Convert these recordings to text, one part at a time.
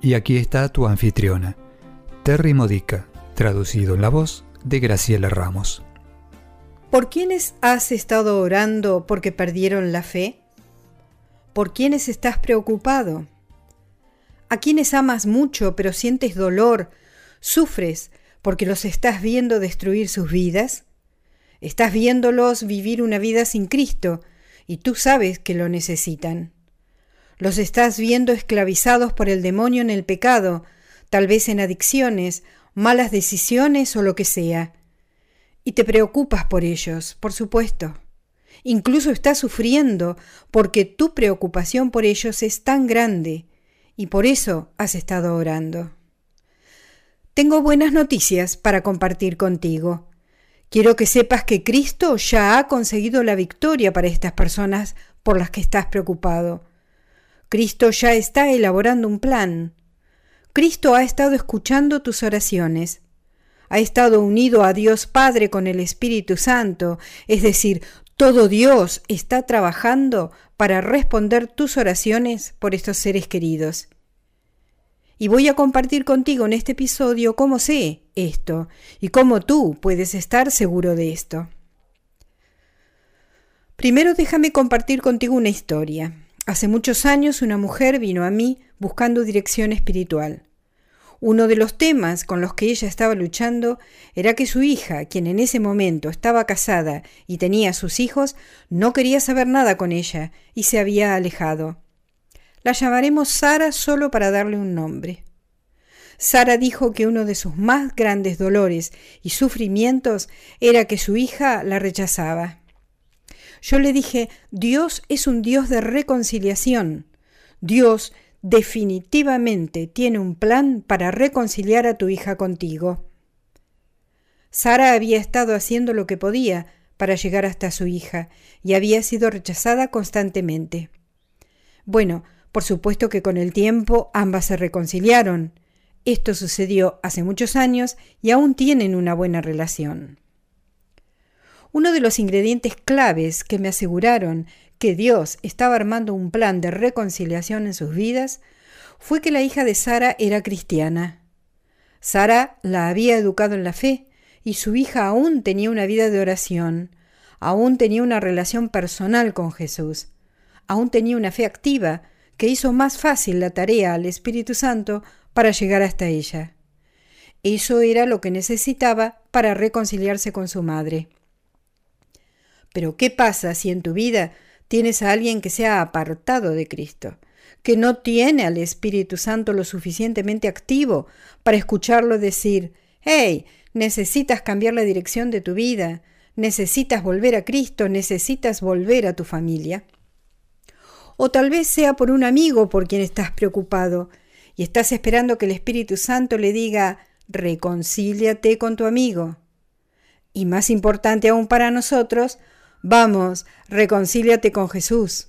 Y aquí está tu anfitriona, Terry Modica, traducido en la voz de Graciela Ramos. ¿Por quiénes has estado orando porque perdieron la fe? ¿Por quiénes estás preocupado? ¿A quienes amas mucho pero sientes dolor, sufres porque los estás viendo destruir sus vidas? Estás viéndolos vivir una vida sin Cristo y tú sabes que lo necesitan. Los estás viendo esclavizados por el demonio en el pecado, tal vez en adicciones, malas decisiones o lo que sea. Y te preocupas por ellos, por supuesto. Incluso estás sufriendo porque tu preocupación por ellos es tan grande y por eso has estado orando. Tengo buenas noticias para compartir contigo. Quiero que sepas que Cristo ya ha conseguido la victoria para estas personas por las que estás preocupado. Cristo ya está elaborando un plan. Cristo ha estado escuchando tus oraciones. Ha estado unido a Dios Padre con el Espíritu Santo, es decir, todo Dios está trabajando para responder tus oraciones por estos seres queridos. Y voy a compartir contigo en este episodio cómo sé esto y cómo tú puedes estar seguro de esto. Primero déjame compartir contigo una historia. Hace muchos años una mujer vino a mí buscando dirección espiritual. Uno de los temas con los que ella estaba luchando era que su hija, quien en ese momento estaba casada y tenía sus hijos, no quería saber nada con ella y se había alejado. La llamaremos Sara solo para darle un nombre. Sara dijo que uno de sus más grandes dolores y sufrimientos era que su hija la rechazaba. Yo le dije, Dios es un Dios de reconciliación. Dios definitivamente tiene un plan para reconciliar a tu hija contigo. Sara había estado haciendo lo que podía para llegar hasta su hija y había sido rechazada constantemente. Bueno, por supuesto que con el tiempo ambas se reconciliaron. Esto sucedió hace muchos años y aún tienen una buena relación. Uno de los ingredientes claves que me aseguraron que Dios estaba armando un plan de reconciliación en sus vidas fue que la hija de Sara era cristiana. Sara la había educado en la fe y su hija aún tenía una vida de oración, aún tenía una relación personal con Jesús, aún tenía una fe activa que hizo más fácil la tarea al Espíritu Santo para llegar hasta ella. Eso era lo que necesitaba para reconciliarse con su madre. Pero ¿qué pasa si en tu vida tienes a alguien que se ha apartado de Cristo, que no tiene al Espíritu Santo lo suficientemente activo para escucharlo decir, hey, necesitas cambiar la dirección de tu vida, necesitas volver a Cristo, necesitas volver a tu familia? O tal vez sea por un amigo por quien estás preocupado y estás esperando que el Espíritu Santo le diga, reconcíliate con tu amigo. Y más importante aún para nosotros, Vamos, reconcíliate con Jesús.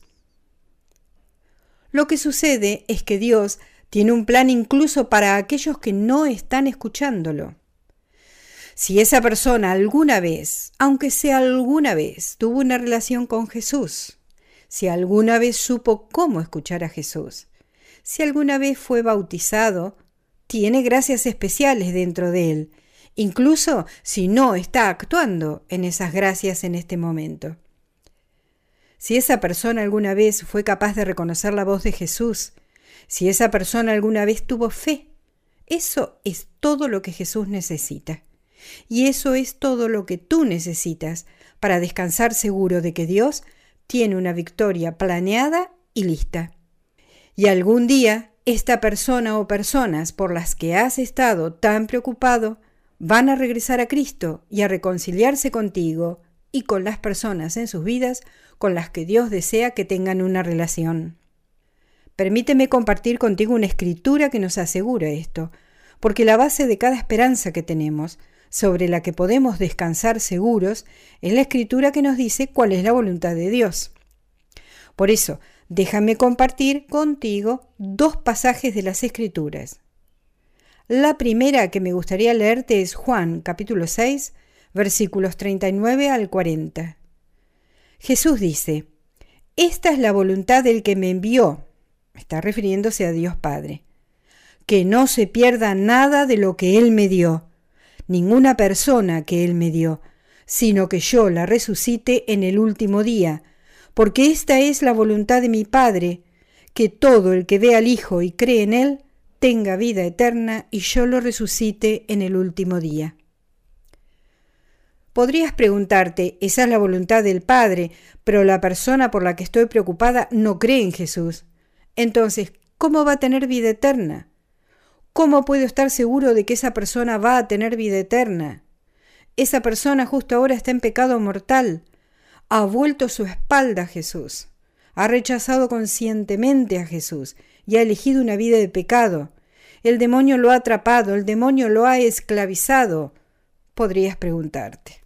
Lo que sucede es que Dios tiene un plan incluso para aquellos que no están escuchándolo. Si esa persona alguna vez, aunque sea alguna vez, tuvo una relación con Jesús, si alguna vez supo cómo escuchar a Jesús, si alguna vez fue bautizado, tiene gracias especiales dentro de él incluso si no está actuando en esas gracias en este momento. Si esa persona alguna vez fue capaz de reconocer la voz de Jesús, si esa persona alguna vez tuvo fe, eso es todo lo que Jesús necesita. Y eso es todo lo que tú necesitas para descansar seguro de que Dios tiene una victoria planeada y lista. Y algún día esta persona o personas por las que has estado tan preocupado van a regresar a Cristo y a reconciliarse contigo y con las personas en sus vidas con las que Dios desea que tengan una relación. Permíteme compartir contigo una escritura que nos asegura esto, porque la base de cada esperanza que tenemos, sobre la que podemos descansar seguros, es la escritura que nos dice cuál es la voluntad de Dios. Por eso, déjame compartir contigo dos pasajes de las escrituras. La primera que me gustaría leerte es Juan capítulo 6, versículos 39 al 40. Jesús dice, Esta es la voluntad del que me envió, está refiriéndose a Dios Padre, que no se pierda nada de lo que Él me dio, ninguna persona que Él me dio, sino que yo la resucite en el último día, porque esta es la voluntad de mi Padre, que todo el que ve al Hijo y cree en Él tenga vida eterna y yo lo resucite en el último día. Podrías preguntarte, esa es la voluntad del Padre, pero la persona por la que estoy preocupada no cree en Jesús. Entonces, ¿cómo va a tener vida eterna? ¿Cómo puedo estar seguro de que esa persona va a tener vida eterna? Esa persona justo ahora está en pecado mortal. Ha vuelto su espalda a Jesús. Ha rechazado conscientemente a Jesús y ha elegido una vida de pecado. El demonio lo ha atrapado, el demonio lo ha esclavizado. Podrías preguntarte.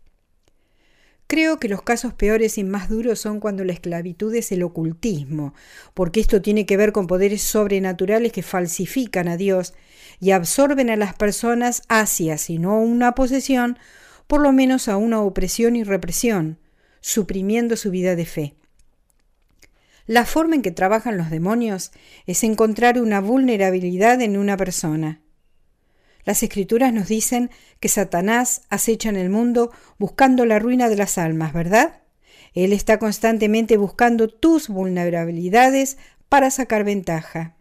Creo que los casos peores y más duros son cuando la esclavitud es el ocultismo, porque esto tiene que ver con poderes sobrenaturales que falsifican a Dios y absorben a las personas hacia, si no una posesión, por lo menos a una opresión y represión, suprimiendo su vida de fe. La forma en que trabajan los demonios es encontrar una vulnerabilidad en una persona. Las escrituras nos dicen que Satanás acecha en el mundo buscando la ruina de las almas, ¿verdad? Él está constantemente buscando tus vulnerabilidades para sacar ventaja.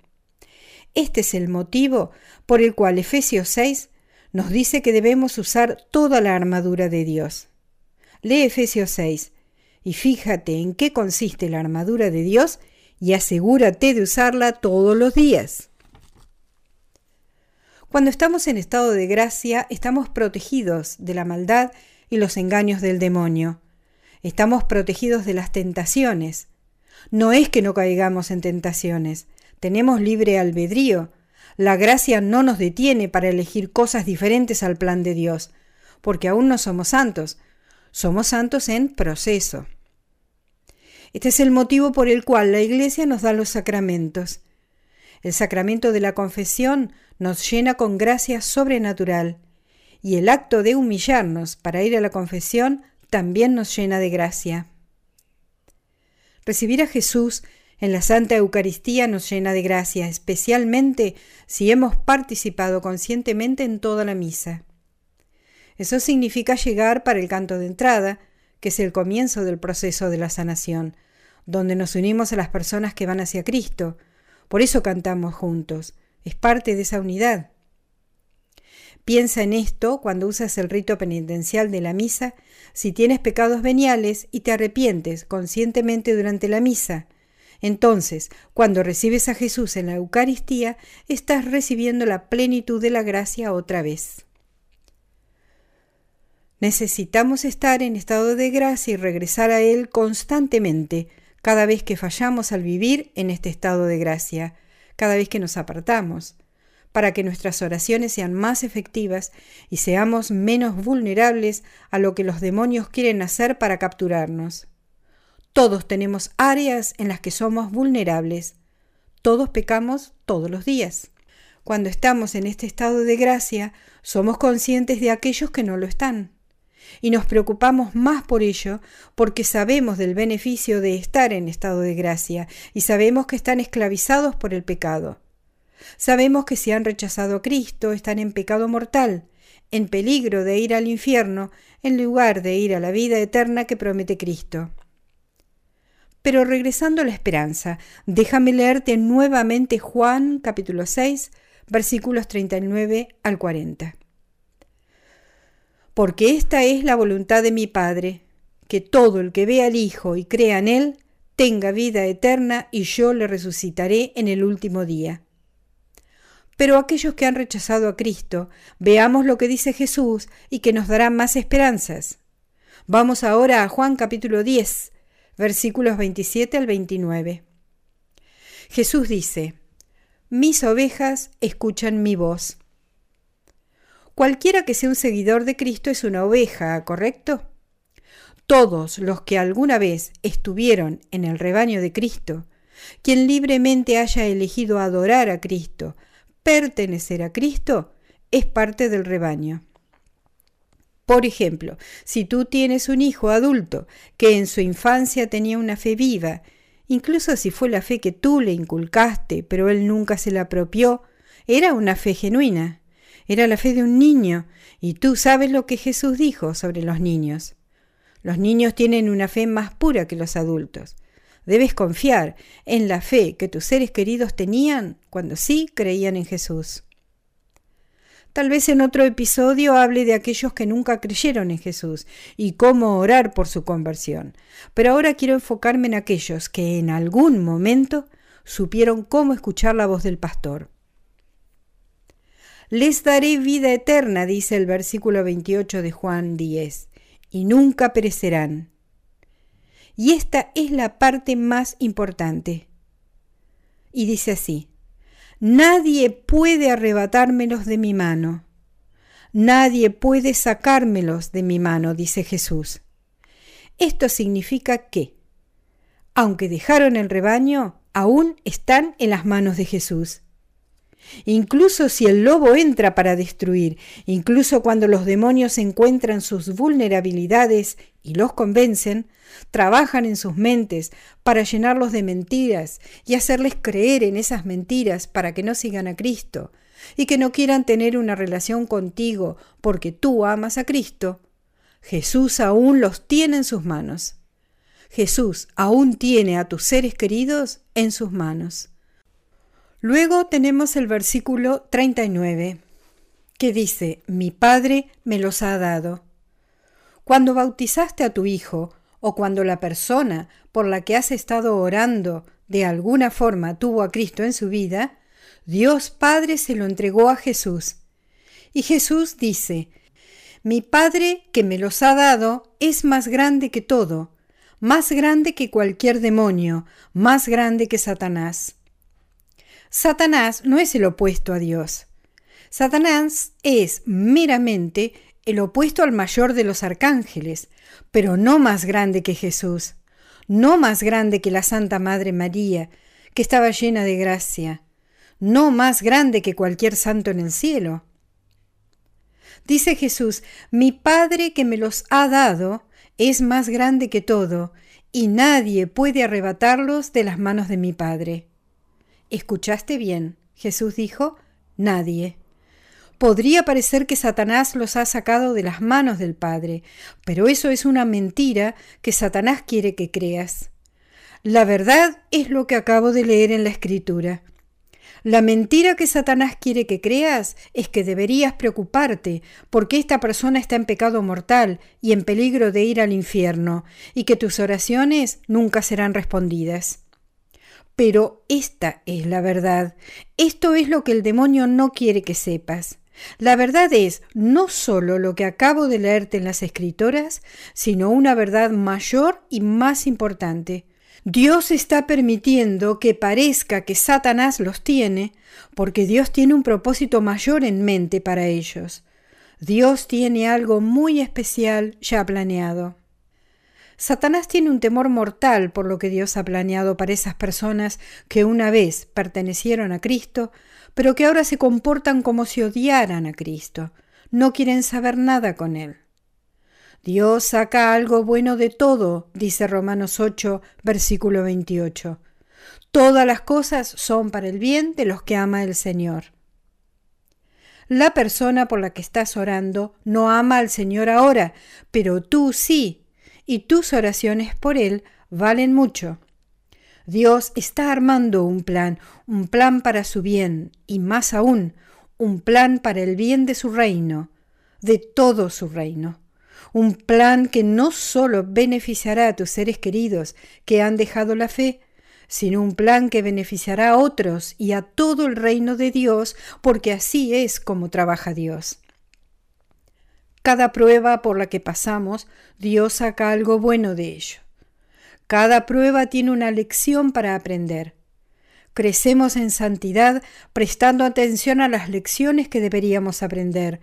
Este es el motivo por el cual Efesios 6 nos dice que debemos usar toda la armadura de Dios. Lee Efesios 6 y fíjate en qué consiste la armadura de Dios y asegúrate de usarla todos los días. Cuando estamos en estado de gracia, estamos protegidos de la maldad y los engaños del demonio. Estamos protegidos de las tentaciones. No es que no caigamos en tentaciones, tenemos libre albedrío. La gracia no nos detiene para elegir cosas diferentes al plan de Dios, porque aún no somos santos, somos santos en proceso. Este es el motivo por el cual la Iglesia nos da los sacramentos. El sacramento de la confesión nos llena con gracia sobrenatural y el acto de humillarnos para ir a la confesión también nos llena de gracia. Recibir a Jesús en la Santa Eucaristía nos llena de gracia, especialmente si hemos participado conscientemente en toda la misa. Eso significa llegar para el canto de entrada, que es el comienzo del proceso de la sanación, donde nos unimos a las personas que van hacia Cristo, por eso cantamos juntos. Es parte de esa unidad. Piensa en esto cuando usas el rito penitencial de la misa, si tienes pecados veniales y te arrepientes conscientemente durante la misa. Entonces, cuando recibes a Jesús en la Eucaristía, estás recibiendo la plenitud de la gracia otra vez. Necesitamos estar en estado de gracia y regresar a Él constantemente, cada vez que fallamos al vivir en este estado de gracia, cada vez que nos apartamos, para que nuestras oraciones sean más efectivas y seamos menos vulnerables a lo que los demonios quieren hacer para capturarnos. Todos tenemos áreas en las que somos vulnerables. Todos pecamos todos los días. Cuando estamos en este estado de gracia, somos conscientes de aquellos que no lo están y nos preocupamos más por ello porque sabemos del beneficio de estar en estado de gracia y sabemos que están esclavizados por el pecado. Sabemos que si han rechazado a Cristo están en pecado mortal, en peligro de ir al infierno en lugar de ir a la vida eterna que promete Cristo. Pero regresando a la esperanza, déjame leerte nuevamente Juan capítulo 6, versículos 39 al 40 porque esta es la voluntad de mi Padre, que todo el que vea al Hijo y crea en Él tenga vida eterna y yo le resucitaré en el último día. Pero aquellos que han rechazado a Cristo, veamos lo que dice Jesús y que nos dará más esperanzas. Vamos ahora a Juan capítulo 10, versículos 27 al 29. Jesús dice, Mis ovejas escuchan mi voz. Cualquiera que sea un seguidor de Cristo es una oveja, ¿correcto? Todos los que alguna vez estuvieron en el rebaño de Cristo, quien libremente haya elegido adorar a Cristo, pertenecer a Cristo, es parte del rebaño. Por ejemplo, si tú tienes un hijo adulto que en su infancia tenía una fe viva, incluso si fue la fe que tú le inculcaste, pero él nunca se la apropió, era una fe genuina, era la fe de un niño, y tú sabes lo que Jesús dijo sobre los niños. Los niños tienen una fe más pura que los adultos. Debes confiar en la fe que tus seres queridos tenían cuando sí creían en Jesús. Tal vez en otro episodio hable de aquellos que nunca creyeron en Jesús y cómo orar por su conversión. Pero ahora quiero enfocarme en aquellos que en algún momento supieron cómo escuchar la voz del pastor. Les daré vida eterna, dice el versículo 28 de Juan 10, y nunca perecerán. Y esta es la parte más importante. Y dice así, Nadie puede arrebatármelos de mi mano. Nadie puede sacármelos de mi mano, dice Jesús. Esto significa que, aunque dejaron el rebaño, aún están en las manos de Jesús. Incluso si el lobo entra para destruir, incluso cuando los demonios encuentran sus vulnerabilidades y los convencen, trabajan en sus mentes para llenarlos de mentiras y hacerles creer en esas mentiras para que no sigan a Cristo y que no quieran tener una relación contigo porque tú amas a Cristo, Jesús aún los tiene en sus manos. Jesús aún tiene a tus seres queridos en sus manos. Luego tenemos el versículo 39, que dice, mi Padre me los ha dado. Cuando bautizaste a tu Hijo, o cuando la persona por la que has estado orando de alguna forma tuvo a Cristo en su vida, Dios Padre se lo entregó a Jesús. Y Jesús dice, Mi Padre que me los ha dado es más grande que todo, más grande que cualquier demonio, más grande que Satanás. Satanás no es el opuesto a Dios. Satanás es meramente el opuesto al mayor de los arcángeles, pero no más grande que Jesús, no más grande que la Santa Madre María, que estaba llena de gracia, no más grande que cualquier santo en el cielo. Dice Jesús, mi Padre que me los ha dado es más grande que todo, y nadie puede arrebatarlos de las manos de mi Padre. ¿Escuchaste bien? Jesús dijo, nadie. Podría parecer que Satanás los ha sacado de las manos del Padre, pero eso es una mentira que Satanás quiere que creas. La verdad es lo que acabo de leer en la Escritura. La mentira que Satanás quiere que creas es que deberías preocuparte porque esta persona está en pecado mortal y en peligro de ir al infierno, y que tus oraciones nunca serán respondidas. Pero esta es la verdad. Esto es lo que el demonio no quiere que sepas. La verdad es no solo lo que acabo de leerte en las escritoras, sino una verdad mayor y más importante. Dios está permitiendo que parezca que Satanás los tiene, porque Dios tiene un propósito mayor en mente para ellos. Dios tiene algo muy especial ya planeado. Satanás tiene un temor mortal por lo que Dios ha planeado para esas personas que una vez pertenecieron a Cristo, pero que ahora se comportan como si odiaran a Cristo, no quieren saber nada con Él. Dios saca algo bueno de todo, dice Romanos 8, versículo 28. Todas las cosas son para el bien de los que ama el Señor. La persona por la que estás orando no ama al Señor ahora, pero tú sí, y tus oraciones por Él valen mucho. Dios está armando un plan, un plan para su bien, y más aún, un plan para el bien de su reino, de todo su reino. Un plan que no solo beneficiará a tus seres queridos que han dejado la fe, sino un plan que beneficiará a otros y a todo el reino de Dios, porque así es como trabaja Dios. Cada prueba por la que pasamos, Dios saca algo bueno de ello. Cada prueba tiene una lección para aprender. crecemos en santidad prestando atención a las lecciones que deberíamos aprender,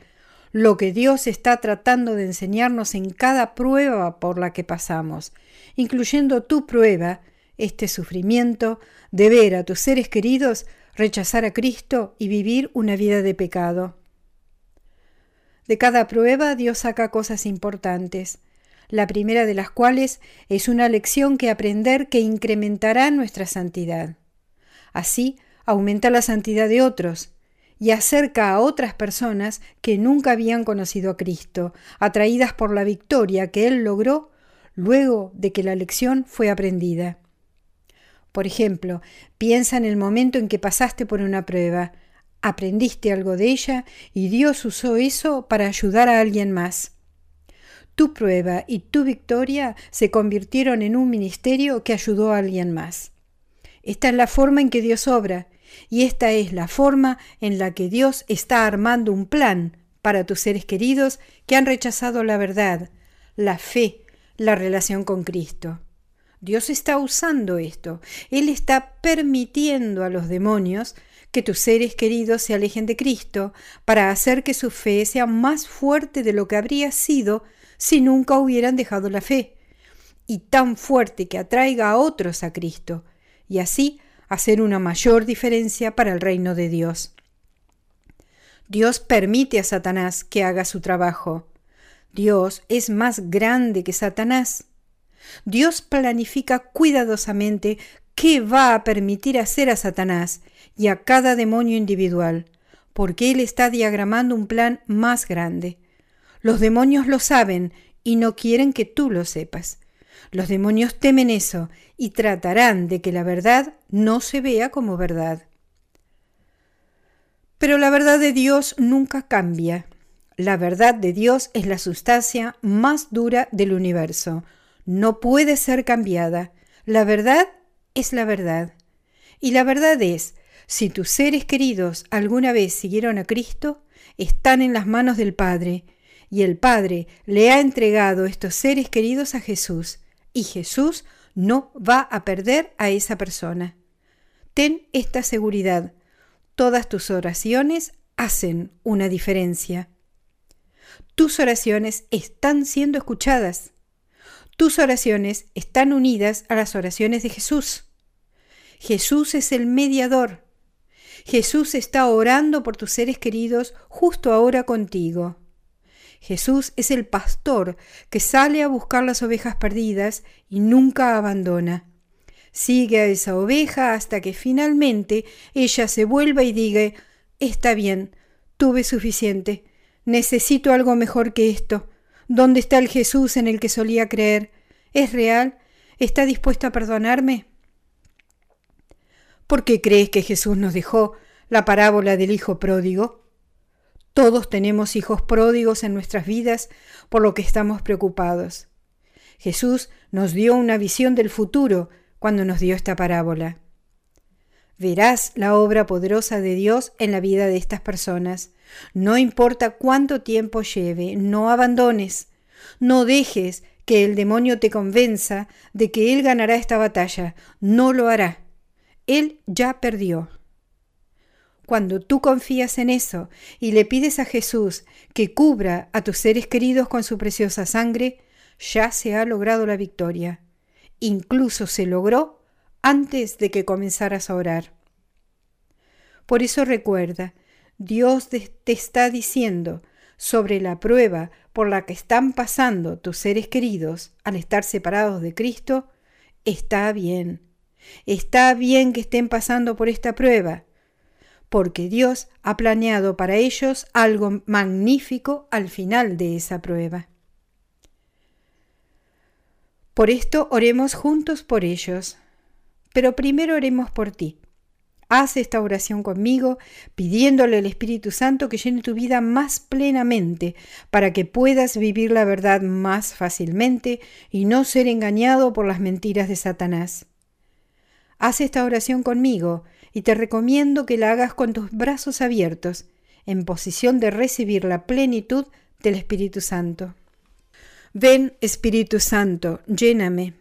lo que Dios está tratando de enseñarnos en cada prueba por la que pasamos, incluyendo tu prueba, este sufrimiento, de ver a tus seres queridos rechazar a Cristo y vivir una vida de pecado. De cada prueba Dios saca cosas importantes, la primera de las cuales es una lección que aprender que incrementará nuestra santidad. Así aumenta la santidad de otros y acerca a otras personas que nunca habían conocido a Cristo, atraídas por la victoria que Él logró luego de que la lección fue aprendida. Por ejemplo, piensa en el momento en que pasaste por una prueba, aprendiste algo de ella y Dios usó eso para ayudar a alguien más. Tu prueba y tu victoria se convirtieron en un ministerio que ayudó a alguien más. Esta es la forma en que Dios obra y esta es la forma en la que Dios está armando un plan para tus seres queridos que han rechazado la verdad, la fe, la relación con Cristo. Dios está usando esto. Él está permitiendo a los demonios que tus seres queridos se alejen de Cristo para hacer que su fe sea más fuerte de lo que habría sido si nunca hubieran dejado la fe, y tan fuerte que atraiga a otros a Cristo, y así hacer una mayor diferencia para el reino de Dios. Dios permite a Satanás que haga su trabajo. Dios es más grande que Satanás. Dios planifica cuidadosamente qué va a permitir hacer a Satanás y a cada demonio individual, porque Él está diagramando un plan más grande. Los demonios lo saben y no quieren que tú lo sepas. Los demonios temen eso y tratarán de que la verdad no se vea como verdad. Pero la verdad de Dios nunca cambia. La verdad de Dios es la sustancia más dura del universo. No puede ser cambiada. La verdad es la verdad. Y la verdad es, si tus seres queridos alguna vez siguieron a Cristo, están en las manos del Padre, y el Padre le ha entregado estos seres queridos a Jesús, y Jesús no va a perder a esa persona. Ten esta seguridad. Todas tus oraciones hacen una diferencia. Tus oraciones están siendo escuchadas. Tus oraciones están unidas a las oraciones de Jesús. Jesús es el mediador. Jesús está orando por tus seres queridos justo ahora contigo. Jesús es el pastor que sale a buscar las ovejas perdidas y nunca abandona. Sigue a esa oveja hasta que finalmente ella se vuelva y diga, está bien, tuve suficiente, necesito algo mejor que esto. ¿Dónde está el Jesús en el que solía creer? ¿Es real? ¿Está dispuesto a perdonarme? ¿Por qué crees que Jesús nos dejó la parábola del Hijo pródigo? Todos tenemos hijos pródigos en nuestras vidas por lo que estamos preocupados. Jesús nos dio una visión del futuro cuando nos dio esta parábola. Verás la obra poderosa de Dios en la vida de estas personas. No importa cuánto tiempo lleve, no abandones, no dejes que el demonio te convenza de que Él ganará esta batalla. No lo hará. Él ya perdió. Cuando tú confías en eso y le pides a Jesús que cubra a tus seres queridos con su preciosa sangre, ya se ha logrado la victoria. Incluso se logró antes de que comenzaras a orar. Por eso recuerda, Dios te está diciendo sobre la prueba por la que están pasando tus seres queridos al estar separados de Cristo, está bien. Está bien que estén pasando por esta prueba porque Dios ha planeado para ellos algo magnífico al final de esa prueba. Por esto oremos juntos por ellos, pero primero oremos por ti. Haz esta oración conmigo, pidiéndole al Espíritu Santo que llene tu vida más plenamente, para que puedas vivir la verdad más fácilmente y no ser engañado por las mentiras de Satanás. Haz esta oración conmigo y te recomiendo que la hagas con tus brazos abiertos, en posición de recibir la plenitud del Espíritu Santo. Ven Espíritu Santo, lléname.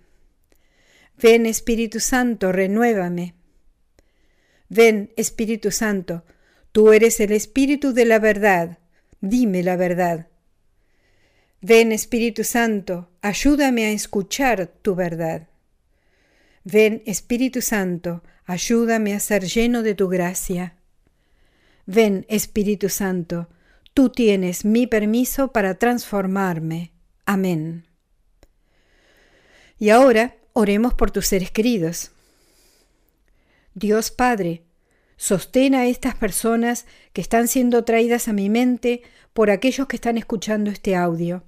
Ven Espíritu Santo, renuévame. Ven, Espíritu Santo, tú eres el Espíritu de la verdad, dime la verdad. Ven, Espíritu Santo, ayúdame a escuchar tu verdad. Ven, Espíritu Santo, ayúdame a ser lleno de tu gracia. Ven, Espíritu Santo, tú tienes mi permiso para transformarme. Amén. Y ahora oremos por tus seres queridos. Dios Padre, sostén a estas personas que están siendo traídas a mi mente por aquellos que están escuchando este audio.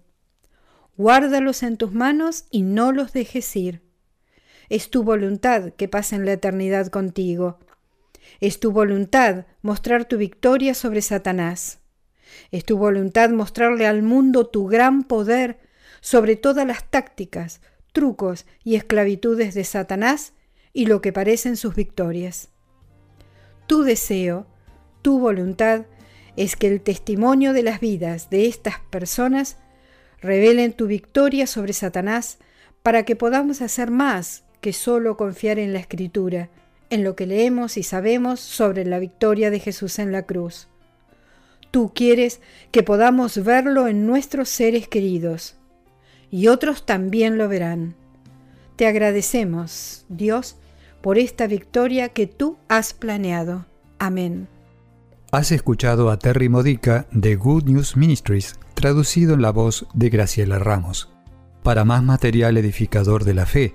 Guárdalos en tus manos y no los dejes ir. Es tu voluntad que pasen la eternidad contigo. Es tu voluntad mostrar tu victoria sobre Satanás. Es tu voluntad mostrarle al mundo tu gran poder sobre todas las tácticas, trucos y esclavitudes de Satanás y lo que parecen sus victorias. Tu deseo, tu voluntad, es que el testimonio de las vidas de estas personas revelen tu victoria sobre Satanás para que podamos hacer más que solo confiar en la Escritura, en lo que leemos y sabemos sobre la victoria de Jesús en la cruz. Tú quieres que podamos verlo en nuestros seres queridos, y otros también lo verán. Te agradecemos, Dios, por esta victoria que tú has planeado. Amén. Has escuchado a Terry Modica de Good News Ministries, traducido en la voz de Graciela Ramos. Para más material edificador de la fe